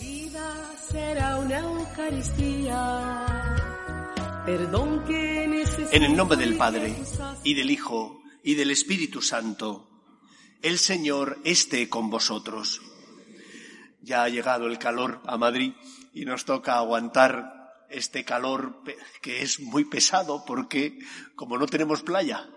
vida será una Eucaristía. Perdón que En el nombre del Padre, y del Hijo, y del Espíritu Santo, el Señor esté con vosotros. Ya ha llegado el calor a Madrid y nos toca aguantar este calor que es muy pesado porque como no tenemos playa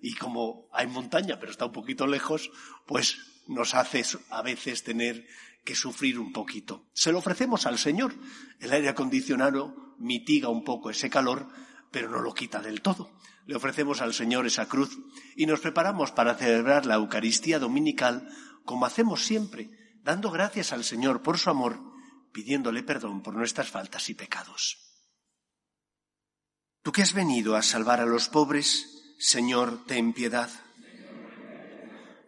y como hay montaña pero está un poquito lejos, pues nos hace a veces tener que sufrir un poquito. Se lo ofrecemos al Señor. El aire acondicionado mitiga un poco ese calor, pero no lo quita del todo. Le ofrecemos al Señor esa cruz y nos preparamos para celebrar la Eucaristía dominical como hacemos siempre, dando gracias al Señor por su amor, pidiéndole perdón por nuestras faltas y pecados. Tú que has venido a salvar a los pobres, Señor, ten piedad.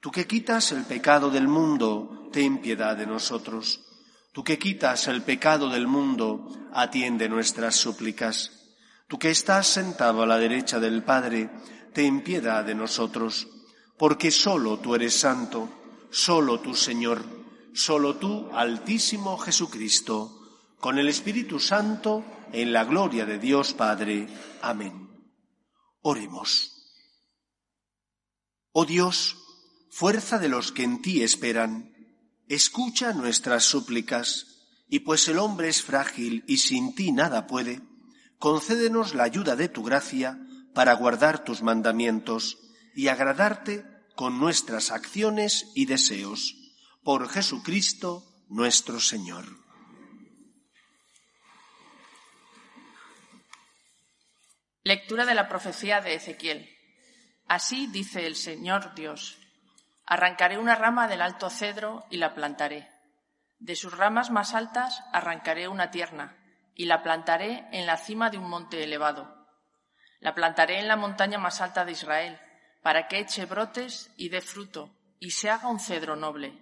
Tú que quitas el pecado del mundo, ten piedad de nosotros. Tú que quitas el pecado del mundo, atiende nuestras súplicas. Tú que estás sentado a la derecha del Padre, ten piedad de nosotros, porque solo tú eres santo, solo tú Señor, solo tú Altísimo Jesucristo, con el Espíritu Santo, en la gloria de Dios Padre. Amén. Oremos. Oh Dios, fuerza de los que en ti esperan, escucha nuestras súplicas, y pues el hombre es frágil y sin ti nada puede, concédenos la ayuda de tu gracia para guardar tus mandamientos y agradarte con nuestras acciones y deseos. Por Jesucristo nuestro Señor. Lectura de la profecía de Ezequiel. Así dice el Señor Dios. Arrancaré una rama del alto cedro y la plantaré. De sus ramas más altas arrancaré una tierna y la plantaré en la cima de un monte elevado. La plantaré en la montaña más alta de Israel, para que eche brotes y dé fruto, y se haga un cedro noble.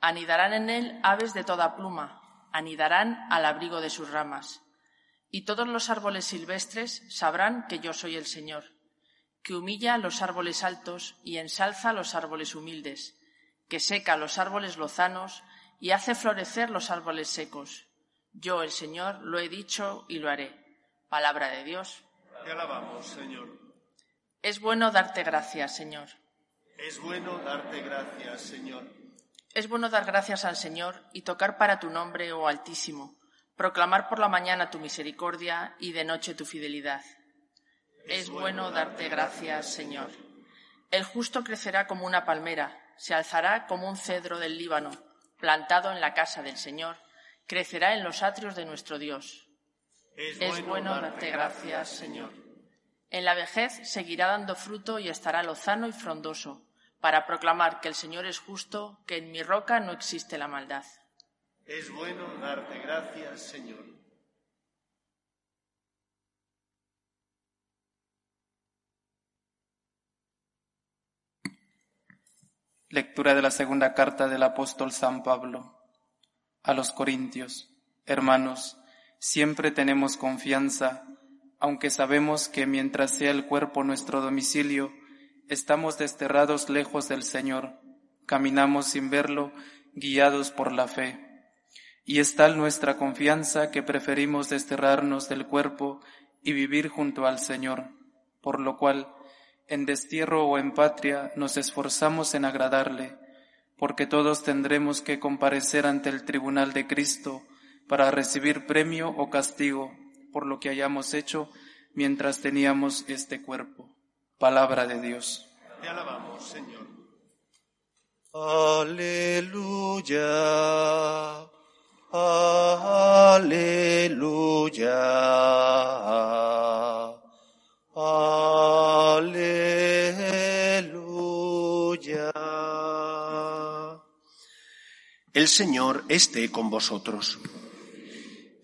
Anidarán en él aves de toda pluma, anidarán al abrigo de sus ramas. Y todos los árboles silvestres sabrán que yo soy el Señor que humilla los árboles altos y ensalza los árboles humildes, que seca los árboles lozanos y hace florecer los árboles secos. Yo, el Señor, lo he dicho y lo haré. Palabra de Dios. Te alabamos, Señor. Es bueno darte gracias, Señor. Es bueno darte gracias, Señor. Es bueno dar gracias al Señor y tocar para tu nombre, oh Altísimo, proclamar por la mañana tu misericordia y de noche tu fidelidad es bueno darte gracias, Señor. El justo crecerá como una palmera, se alzará como un cedro del Líbano, plantado en la casa del Señor, crecerá en los atrios de nuestro Dios. Es, bueno, darte gracias, Señor. En la vejez seguirá dando fruto y estará lozano y frondoso, para proclamar que el Señor es justo, que en mi roca no existe la maldad. Es bueno darte gracias, Señor. Lectura de la segunda carta del apóstol San Pablo. A los Corintios. Hermanos, siempre tenemos confianza, aunque sabemos que mientras sea el cuerpo nuestro domicilio, estamos desterrados lejos del Señor, caminamos sin verlo, guiados por la fe. Y es tal nuestra confianza que preferimos desterrarnos del cuerpo y vivir junto al Señor, por lo cual, en destierro o en patria, nos esforzamos en agradarle, porque todos tendremos que comparecer ante el tribunal de Cristo para recibir premio o castigo por lo que hayamos hecho mientras teníamos este cuerpo. Palabra de Dios. Te alabamos, Señor. Aleluya. Aleluya. Aleluya. El Señor esté con vosotros.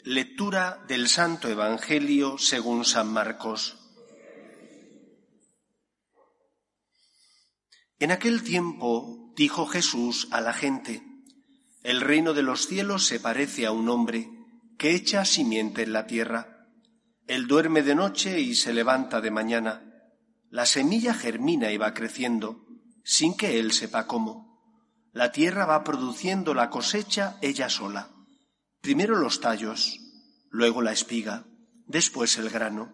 Lectura del Santo Evangelio según San Marcos. En aquel tiempo dijo Jesús a la gente, El reino de los cielos se parece a un hombre que echa simiente en la tierra. Él duerme de noche y se levanta de mañana. La semilla germina y va creciendo, sin que él sepa cómo. La tierra va produciendo la cosecha ella sola. Primero los tallos, luego la espiga, después el grano.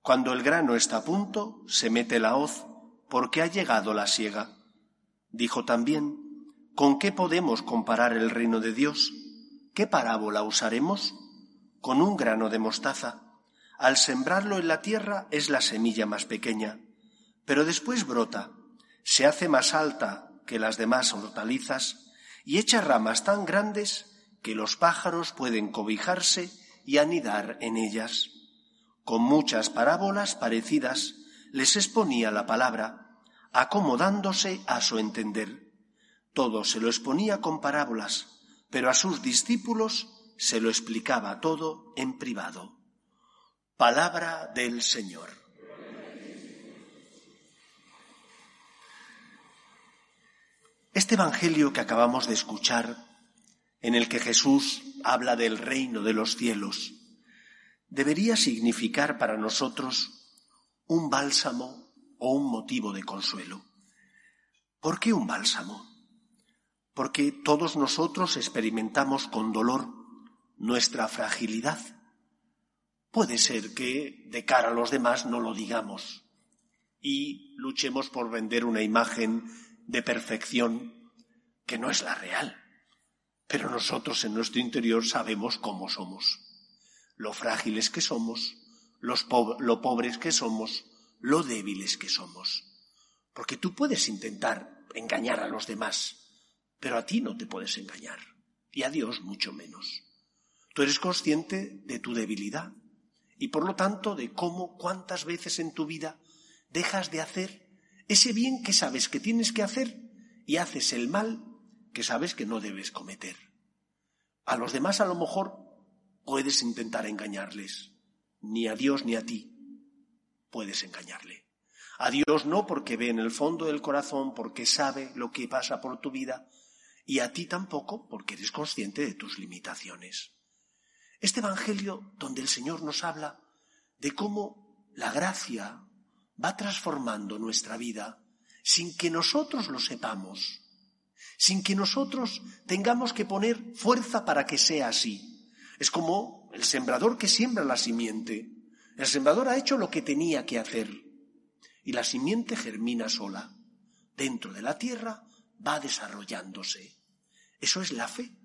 Cuando el grano está a punto, se mete la hoz, porque ha llegado la siega. Dijo también, ¿con qué podemos comparar el reino de Dios? ¿Qué parábola usaremos? Con un grano de mostaza. Al sembrarlo en la tierra es la semilla más pequeña, pero después brota, se hace más alta que las demás hortalizas y echa ramas tan grandes que los pájaros pueden cobijarse y anidar en ellas. Con muchas parábolas parecidas les exponía la palabra, acomodándose a su entender. Todo se lo exponía con parábolas, pero a sus discípulos se lo explicaba todo en privado. Palabra del Señor. Este Evangelio que acabamos de escuchar, en el que Jesús habla del reino de los cielos, debería significar para nosotros un bálsamo o un motivo de consuelo. ¿Por qué un bálsamo? Porque todos nosotros experimentamos con dolor nuestra fragilidad. Puede ser que de cara a los demás no lo digamos y luchemos por vender una imagen de perfección que no es la real. Pero nosotros en nuestro interior sabemos cómo somos, lo frágiles que somos, los lo pobres que somos, lo débiles que somos. Porque tú puedes intentar engañar a los demás, pero a ti no te puedes engañar, y a Dios mucho menos. Tú eres consciente de tu debilidad y por lo tanto de cómo, cuántas veces en tu vida dejas de hacer ese bien que sabes que tienes que hacer y haces el mal que sabes que no debes cometer. A los demás a lo mejor puedes intentar engañarles, ni a Dios ni a ti puedes engañarle. A Dios no porque ve en el fondo del corazón, porque sabe lo que pasa por tu vida, y a ti tampoco porque eres consciente de tus limitaciones. Este Evangelio donde el Señor nos habla de cómo la gracia va transformando nuestra vida sin que nosotros lo sepamos, sin que nosotros tengamos que poner fuerza para que sea así. Es como el sembrador que siembra la simiente. El sembrador ha hecho lo que tenía que hacer y la simiente germina sola. Dentro de la tierra va desarrollándose. Eso es la fe,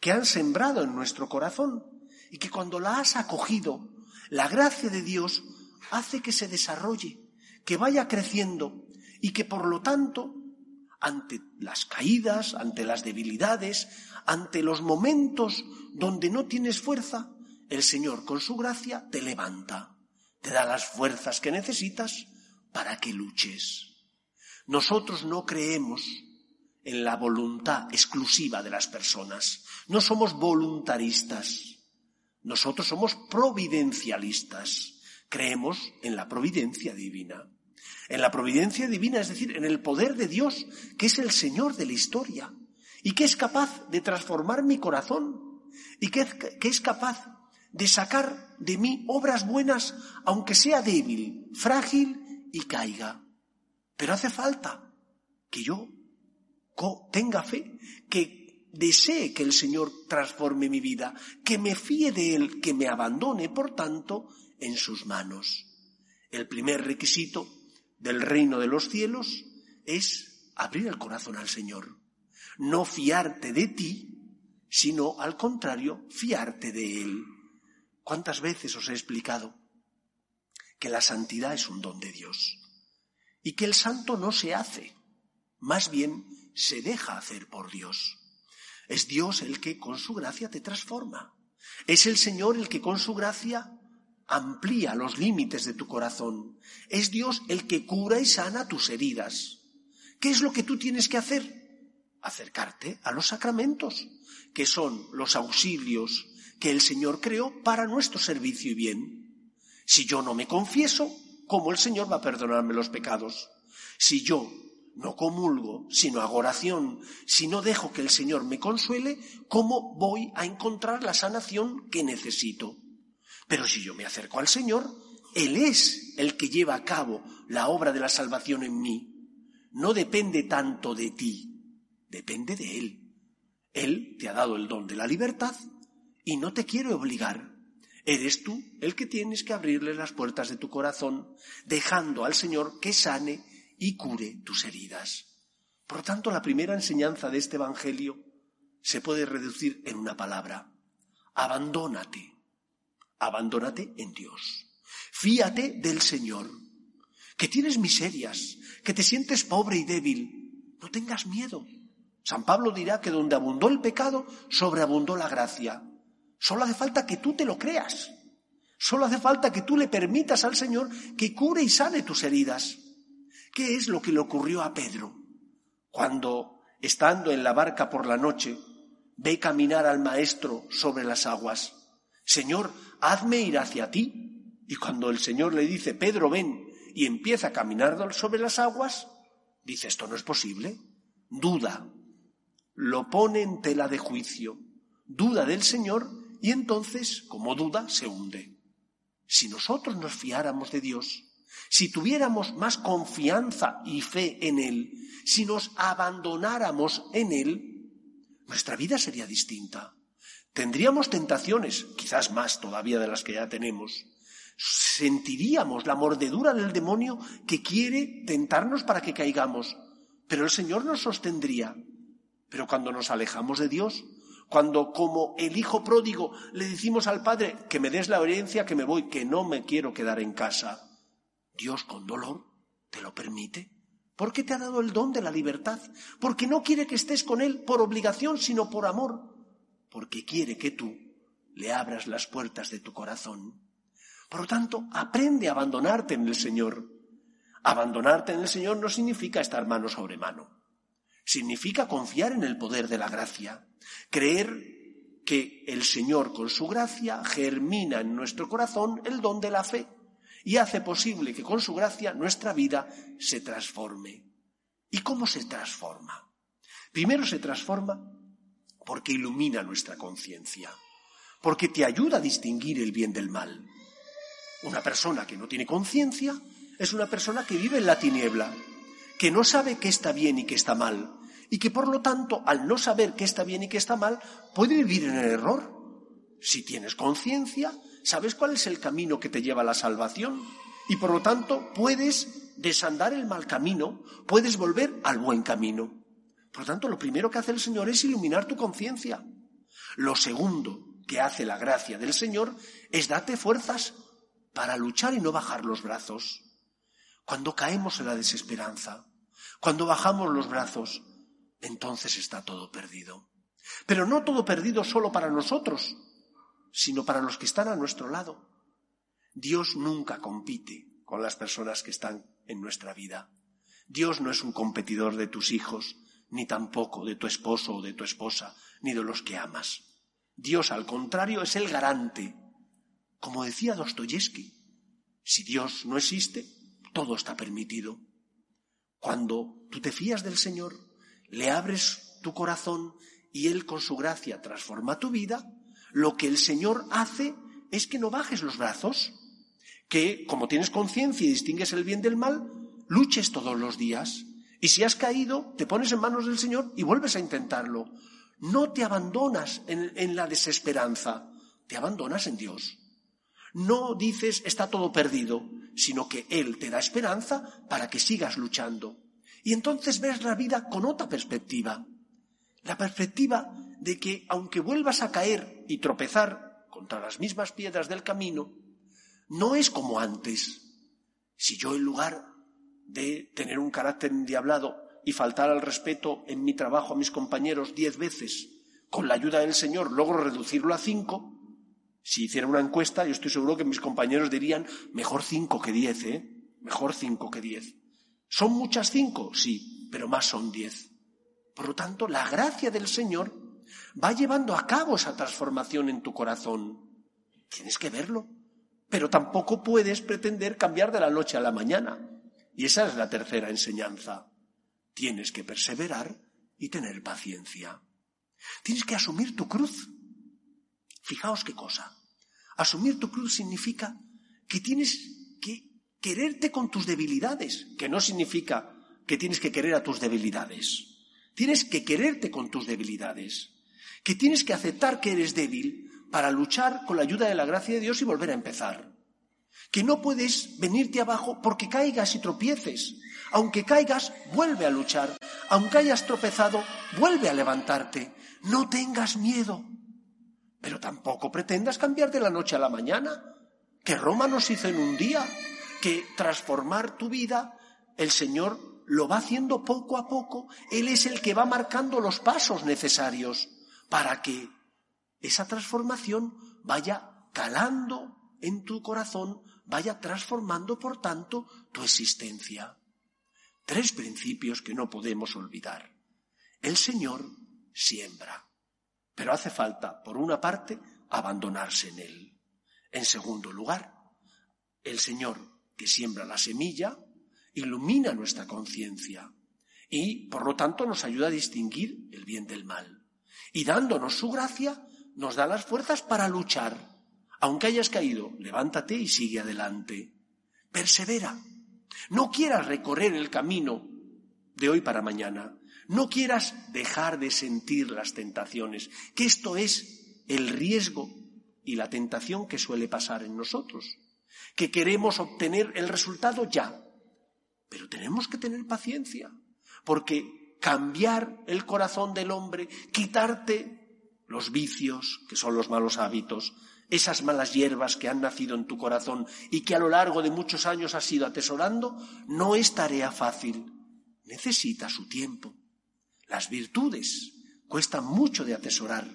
que han sembrado en nuestro corazón y que cuando la has acogido, la gracia de Dios hace que se desarrolle, que vaya creciendo y que por lo tanto, ante las caídas, ante las debilidades, ante los momentos donde no tienes fuerza, el Señor con su gracia te levanta, te da las fuerzas que necesitas para que luches. Nosotros no creemos en la voluntad exclusiva de las personas, no somos voluntaristas, nosotros somos providencialistas. Creemos en la providencia divina. En la providencia divina, es decir, en el poder de Dios, que es el Señor de la historia y que es capaz de transformar mi corazón y que, es capaz de sacar de mí obras buenas, aunque sea débil, frágil y caiga. Pero hace falta que yo tenga fe, que desee que el Señor transforme mi vida, que me fíe de Él, que me abandone, por tanto, en sus manos. El primer requisito del reino de los cielos es abrir el corazón al Señor. No fiarte de ti, sino al contrario, fiarte de Él. ¿Cuántas veces os he explicado que la santidad es un don de Dios? y que el santo no se hace, más bien se deja hacer por Dios. Es Dios el que con su gracia te transforma. Es el Señor el que con su gracia amplía los límites de tu corazón. Es Dios el que cura y sana tus heridas. ¿Qué es lo que tú tienes que hacer? Acercarte a los sacramentos, que son los auxilios que el Señor creó para nuestro servicio y bien. Si yo no me confieso, ¿cómo el Señor va a perdonarme los pecados? Si yo no comulgo, sino hago oración, si no dejo que el Señor me consuele, ¿cómo voy a encontrar la sanación que necesito? Pero si yo me acerco al Señor, Él es el que lleva a cabo la obra de la salvación en mí. No depende tanto de ti, depende de Él. Él te ha dado el don de la libertad y no te quiere obligar. Eres tú el que tienes que abrirle las puertas de tu corazón, dejando al Señor que sane y cure tus heridas. Por lo tanto, la primera enseñanza de este Evangelio se puede reducir en una palabra. Abandónate. Abandónate en Dios. Fíate del Señor. Que tienes miserias, que te sientes pobre y débil. No tengas miedo. San Pablo dirá que donde abundó el pecado, sobreabundó la gracia. Solo hace falta que tú te lo creas. Solo hace falta que tú le permitas al Señor que cure y sane tus heridas. ¿Qué es lo que le ocurrió a Pedro cuando, estando en la barca por la noche, ve caminar al Maestro sobre las aguas? Señor, hazme ir hacia ti. Y cuando el Señor le dice, Pedro, ven, y empieza a caminar sobre las aguas, dice, esto no es posible. Duda. Lo pone en tela de juicio. Duda del Señor y entonces, como duda, se hunde. Si nosotros nos fiáramos de Dios, si tuviéramos más confianza y fe en Él, si nos abandonáramos en Él, nuestra vida sería distinta. Tendríamos tentaciones, quizás más todavía de las que ya tenemos. Sentiríamos la mordedura del demonio que quiere tentarnos para que caigamos, pero el Señor nos sostendría. Pero cuando nos alejamos de Dios, cuando como el hijo pródigo le decimos al Padre que me des la herencia, que me voy, que no me quiero quedar en casa, Dios con dolor te lo permite. Porque te ha dado el don de la libertad. Porque no quiere que estés con Él por obligación, sino por amor. Porque quiere que tú le abras las puertas de tu corazón. Por lo tanto, aprende a abandonarte en el Señor. Abandonarte en el Señor no significa estar mano sobre mano. Significa confiar en el poder de la gracia. Creer que el Señor con su gracia germina en nuestro corazón el don de la fe y hace posible que con su gracia nuestra vida se transforme. ¿Y cómo se transforma? Primero se transforma porque ilumina nuestra conciencia, porque te ayuda a distinguir el bien del mal. Una persona que no tiene conciencia es una persona que vive en la tiniebla, que no sabe qué está bien y qué está mal, y que por lo tanto, al no saber qué está bien y qué está mal, puede vivir en el error. Si tienes conciencia, sabes cuál es el camino que te lleva a la salvación y por lo tanto puedes desandar el mal camino, puedes volver al buen camino. Por lo tanto, lo primero que hace el Señor es iluminar tu conciencia. Lo segundo que hace la gracia del Señor es darte fuerzas para luchar y no bajar los brazos. Cuando caemos en la desesperanza, cuando bajamos los brazos, entonces está todo perdido. Pero no todo perdido solo para nosotros, sino para los que están a nuestro lado. Dios nunca compite con las personas que están en nuestra vida. Dios no es un competidor de tus hijos, ni tampoco de tu esposo o de tu esposa, ni de los que amas. Dios, al contrario, es el garante. Como decía Dostoyevsky, si Dios no existe, todo está permitido. Cuando tú te fías del Señor, le abres tu corazón y Él con su gracia transforma tu vida, lo que el Señor hace es que no bajes los brazos, que como tienes conciencia y distingues el bien del mal, luches todos los días. Y si has caído, te pones en manos del Señor y vuelves a intentarlo. No te abandonas en, la desesperanza, te abandonas en Dios. No dices está todo perdido, sino que Él te da esperanza para que sigas luchando. Y entonces ves la vida con otra perspectiva. La perspectiva de que aunque vuelvas a caer y tropezar contra las mismas piedras del camino, no es como antes. Si yo en lugar de tener un carácter endiablado y faltar al respeto en mi trabajo a mis compañeros diez veces, con la ayuda del Señor logro reducirlo a cinco, si hiciera una encuesta, yo estoy seguro que mis compañeros dirían mejor cinco que diez, ¿eh? Mejor cinco que diez. ¿Son muchas cinco? Sí, pero más son diez. Por lo tanto, la gracia del Señor va llevando a cabo esa transformación en tu corazón. Tienes que verlo. Pero tampoco puedes pretender cambiar de la noche a la mañana. Y esa es la tercera enseñanza. Tienes que perseverar y tener paciencia. Tienes que asumir tu cruz. Fijaos qué cosa. Asumir tu cruz significa que tienes que quererte con tus debilidades, que no significa que tienes que querer a tus debilidades. Tienes que quererte con tus debilidades, que tienes que aceptar que eres débil para luchar con la ayuda de la gracia de Dios y volver a empezar. Que no puedes venirte abajo porque caigas y tropieces. Aunque caigas, vuelve a luchar. Aunque hayas tropezado, vuelve a levantarte. No tengas miedo. Pero tampoco pretendas cambiar de la noche a la mañana. Que Roma nos hizo en un día. Que transformar tu vida, el Señor lo va haciendo poco a poco. Él es el que va marcando los pasos necesarios para que esa transformación vaya calando en tu corazón, vaya transformando, por tanto, tu existencia. Tres principios que no podemos olvidar. El Señor siembra, pero hace falta, por una parte, abandonarse en Él. En segundo lugar, el Señor que siembra la semilla ilumina nuestra conciencia y, por lo tanto, nos ayuda a distinguir el bien del mal. Y dándonos su gracia, nos da las fuerzas para luchar. Aunque hayas caído, levántate y sigue adelante. Persevera. No quieras recorrer el camino de hoy para mañana. No quieras dejar de sentir las tentaciones, que esto es el riesgo y la tentación que suele pasar en nosotros, que queremos obtener el resultado ya. Pero tenemos que tener paciencia, porque cambiar el corazón del hombre, quitarte los vicios, que son los malos hábitos, esas malas hierbas que han nacido en tu corazón y que a lo largo de muchos años has ido atesorando, no es tarea fácil. Necesita su tiempo. Las virtudes cuestan mucho de atesorar.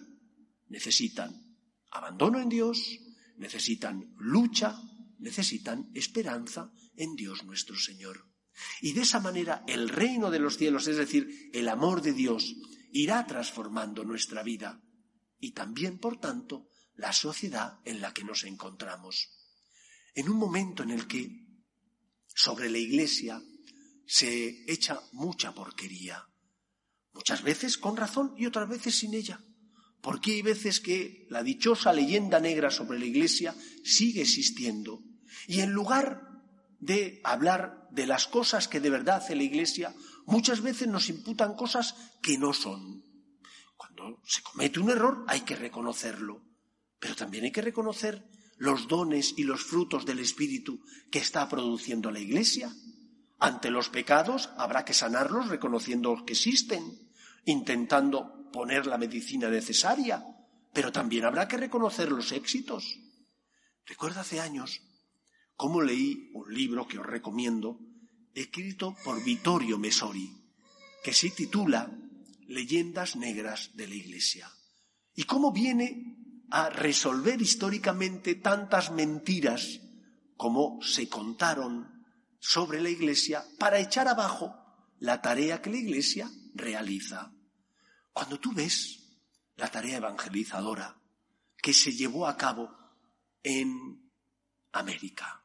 Necesitan abandono en Dios, necesitan lucha, necesitan esperanza en Dios nuestro Señor. Y de esa manera el reino de los cielos, es decir, el amor de Dios, irá transformando nuestra vida y también, por tanto, la sociedad en la que nos encontramos. En un momento en el que sobre la Iglesia se echa mucha porquería, muchas veces con razón y otras veces sin ella, porque hay veces que la dichosa leyenda negra sobre la Iglesia sigue existiendo y en lugar de hablar de las cosas que de verdad hace la Iglesia, muchas veces nos imputan cosas que no son. Cuando se comete un error hay que reconocerlo, pero también hay que reconocer los dones y los frutos del Espíritu que está produciendo la Iglesia. Ante los pecados habrá que sanarlos reconociendo que existen, intentando poner la medicina necesaria, pero también habrá que reconocer los éxitos. Recuerdo hace años cómo leí un libro que os recomiendo, escrito por Vittorio Mesori, que se titula leyendas negras de la Iglesia. Y cómo viene a resolver históricamente tantas mentiras como se contaron sobre la Iglesia para echar abajo la tarea que la Iglesia realiza. Cuando tú ves la tarea evangelizadora que se llevó a cabo en América,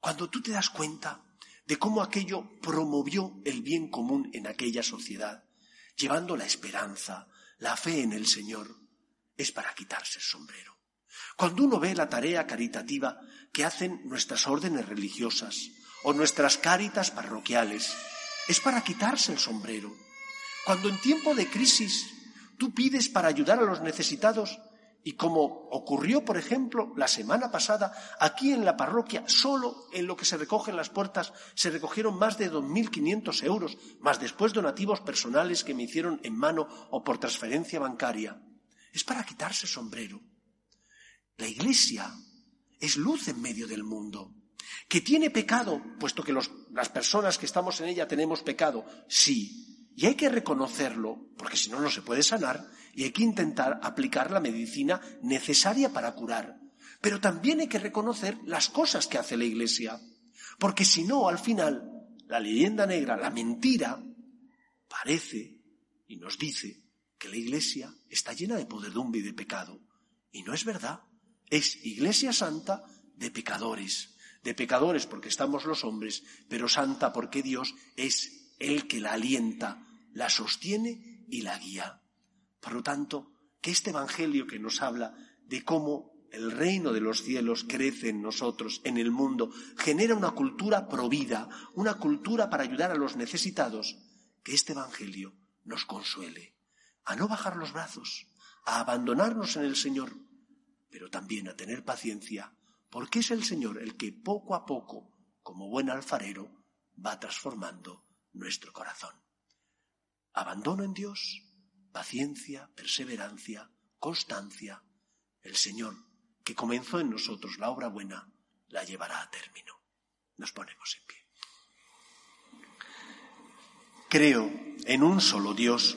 cuando tú te das cuenta de cómo aquello promovió el bien común en aquella sociedad, llevando la esperanza, la fe en el Señor, es para quitarse el sombrero. Cuando uno ve la tarea caritativa que hacen nuestras órdenes religiosas o nuestras cáritas parroquiales, es para quitarse el sombrero. Cuando en tiempo de crisis tú pides para ayudar a los necesitados, y como ocurrió, por ejemplo, la semana pasada, aquí en la parroquia, solo en lo que se recogen las puertas, se recogieron más de 2.500 euros, más después donativos personales que me hicieron en mano o por transferencia bancaria. Es para quitarse sombrero. La Iglesia es luz en medio del mundo. ¿Que tiene pecado? Puesto que las personas que estamos en ella tenemos pecado. Sí. Y hay que reconocerlo, porque si no, no se puede sanar, y hay que intentar aplicar la medicina necesaria para curar. Pero también hay que reconocer las cosas que hace la Iglesia. Porque si no, al final, la leyenda negra, la mentira, parece y nos dice que la Iglesia está llena de podredumbre y de pecado. Y no es verdad. Es Iglesia santa de pecadores. De pecadores porque estamos los hombres, pero santa porque Dios es el que la alienta, la sostiene y la guía. Por lo tanto, que este Evangelio que nos habla de cómo el reino de los cielos crece en nosotros, en el mundo, genera una cultura provida, una cultura para ayudar a los necesitados, que este Evangelio nos consuele, a no bajar los brazos, a abandonarnos en el Señor, pero también a tener paciencia, porque es el Señor el que poco a poco, como buen alfarero, va transformando nuestro corazón. Abandono en Dios, paciencia, perseverancia, constancia. El Señor que comenzó en nosotros la obra buena, la llevará a término. Nos ponemos en pie. Creo en un solo Dios,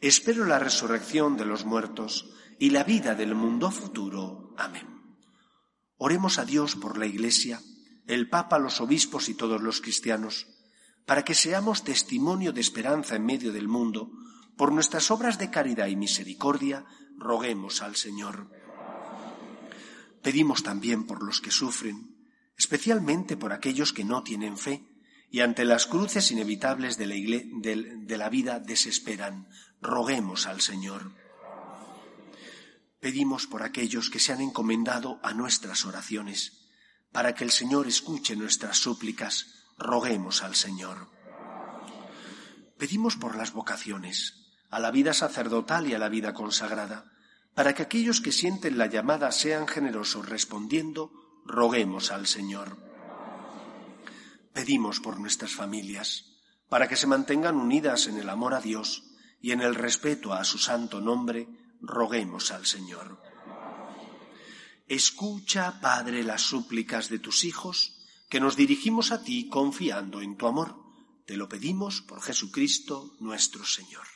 Espero la resurrección de los muertos y la vida del mundo futuro. Amén. Oremos a Dios por la Iglesia, el Papa, los obispos y todos los cristianos, para que seamos testimonio de esperanza en medio del mundo. Por nuestras obras de caridad y misericordia, roguemos al Señor. Pedimos también por los que sufren, especialmente por aquellos que no tienen fe y ante las cruces inevitables de la, vida desesperan. Roguemos al Señor. Pedimos por aquellos que se han encomendado a nuestras oraciones, para que el Señor escuche nuestras súplicas. Roguemos al Señor. Pedimos por las vocaciones, a la vida sacerdotal y a la vida consagrada para que aquellos que sienten la llamada sean generosos respondiendo, roguemos al Señor. Pedimos por nuestras familias, para que se mantengan unidas en el amor a Dios y en el respeto a su santo nombre, roguemos al Señor. Escucha, Padre, las súplicas de tus hijos, que nos dirigimos a ti confiando en tu amor. Te lo pedimos por Jesucristo nuestro Señor.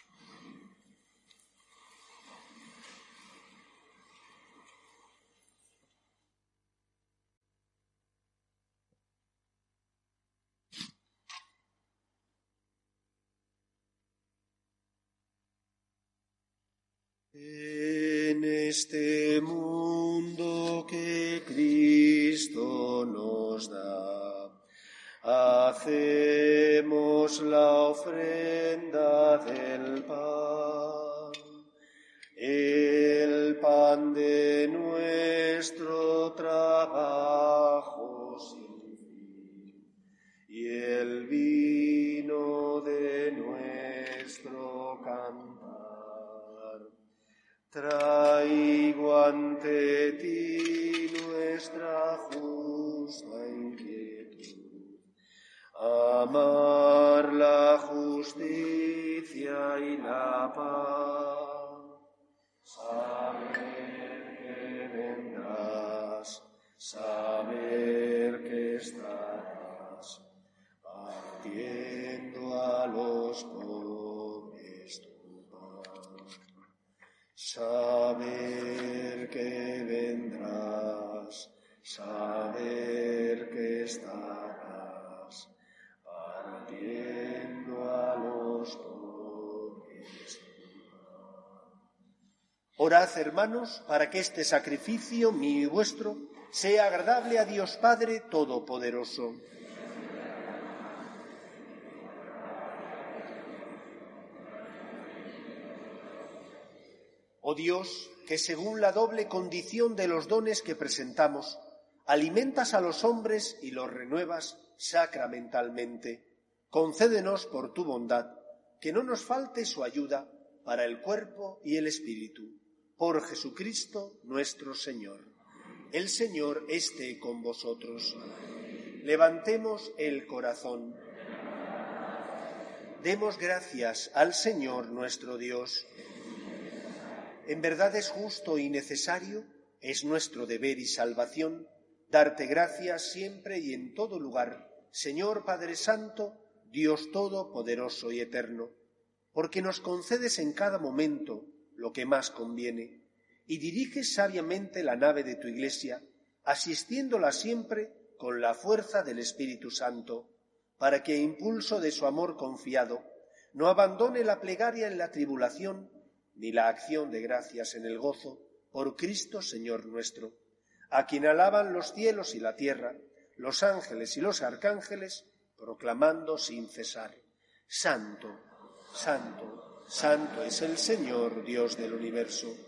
saber que estarás partiendo a los pobres tu saber que vendrás, saber que estarás partiendo a los pobres. Orad, hermanos, para que este sacrificio mío y vuestro sea agradable a Dios Padre Todopoderoso. Oh Dios, que según la doble condición de los dones que presentamos, alimentas a los hombres y los renuevas sacramentalmente, concédenos por tu bondad que no nos falte su ayuda para el cuerpo y el espíritu. Por Jesucristo nuestro Señor. El Señor esté con vosotros. Levantemos el corazón. Demos gracias al Señor nuestro Dios. En verdad es justo y necesario, es nuestro deber y salvación, darte gracias siempre y en todo lugar, Señor Padre Santo, Dios Todopoderoso y Eterno, porque nos concedes en cada momento lo que más conviene y diriges sabiamente la nave de tu Iglesia, asistiéndola siempre con la fuerza del Espíritu Santo, para que, impulso de su amor confiado, no abandone la plegaria en la tribulación, ni la acción de gracias en el gozo, por Cristo Señor nuestro, a quien alaban los cielos y la tierra, los ángeles y los arcángeles, proclamando sin cesar, Santo, Santo, Santo es el Señor, Dios del universo.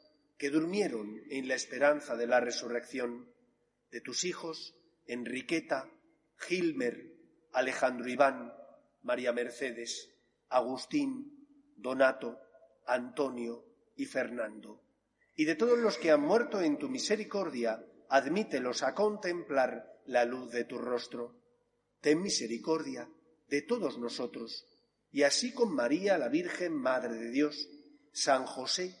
que durmieron en la esperanza de la resurrección, de tus hijos Enriqueta, Gilmer, Alejandro Iván, María Mercedes, Agustín, Donato, Antonio y Fernando, y de todos los que han muerto en tu misericordia, admítelos a contemplar la luz de tu rostro. Ten misericordia de todos nosotros, y así con María, la Virgen Madre de Dios, San José,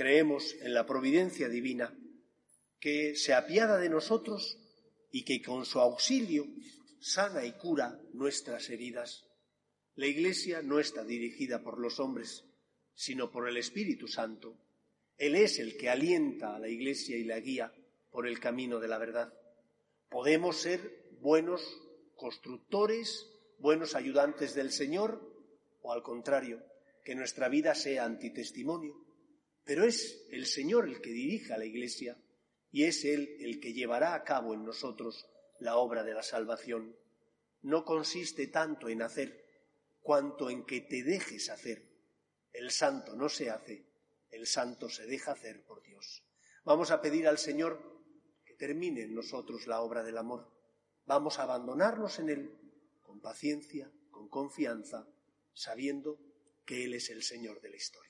Creemos en la providencia divina, que se apiada de nosotros y que con su auxilio sana y cura nuestras heridas. La Iglesia no está dirigida por los hombres, sino por el Espíritu Santo. Él es el que alienta a la Iglesia y la guía por el camino de la verdad. Podemos ser buenos constructores, buenos ayudantes del Señor, o al contrario, que nuestra vida sea antitestimonio. Pero es el Señor el que dirige a la Iglesia y es Él el que llevará a cabo en nosotros la obra de la salvación. No consiste tanto en hacer cuanto en que te dejes hacer. El santo no se hace, el santo se deja hacer por Dios. Vamos a pedir al Señor que termine en nosotros la obra del amor. Vamos a abandonarnos en Él con paciencia, con confianza, sabiendo que Él es el Señor de la historia.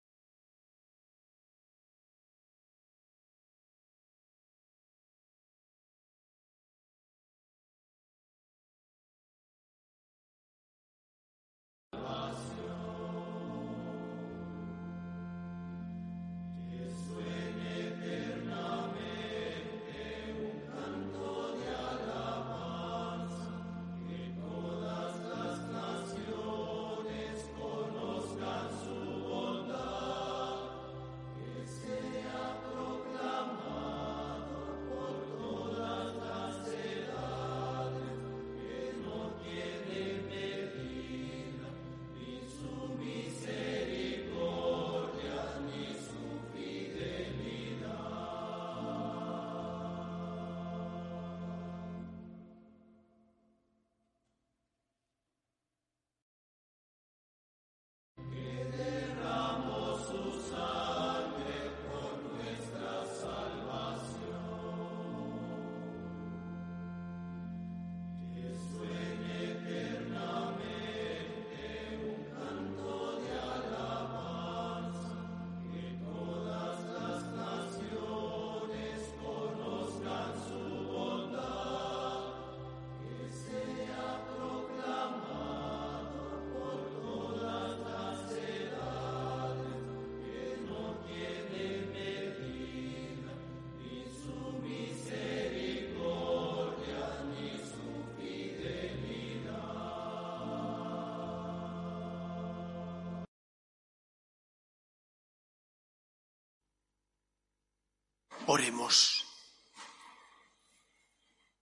Oremos.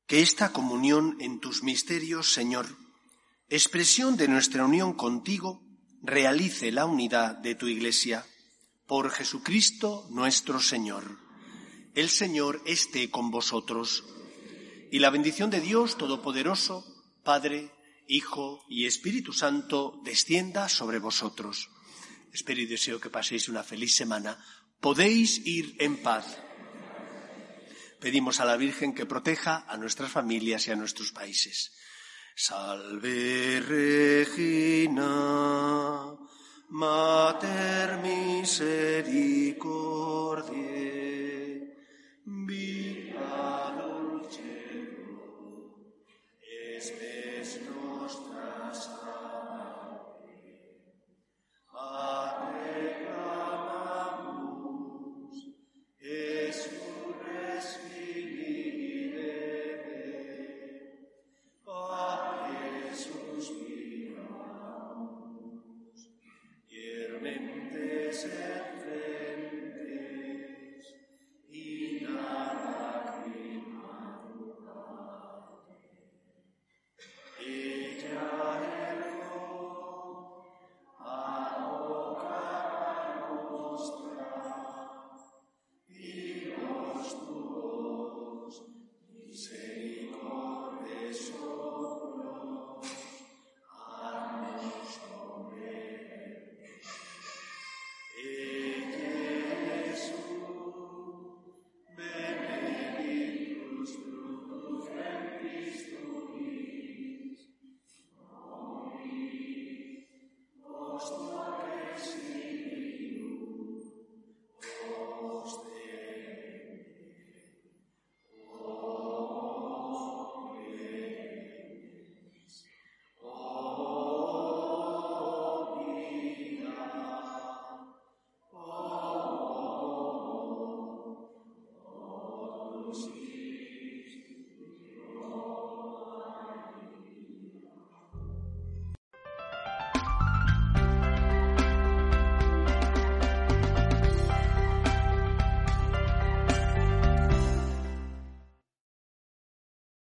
Que esta comunión en tus misterios, Señor, expresión de nuestra unión contigo, realice la unidad de tu Iglesia. Por Jesucristo nuestro Señor. El Señor esté con vosotros. Y la bendición de Dios Todopoderoso, Padre, Hijo y Espíritu Santo, descienda sobre vosotros. Espero y deseo que paséis una feliz semana. Podéis ir en paz. Pedimos a la Virgen que proteja a nuestras familias y a nuestros países. Salve Regina, Mater misericordiae, vita dulcedo, espes nostras a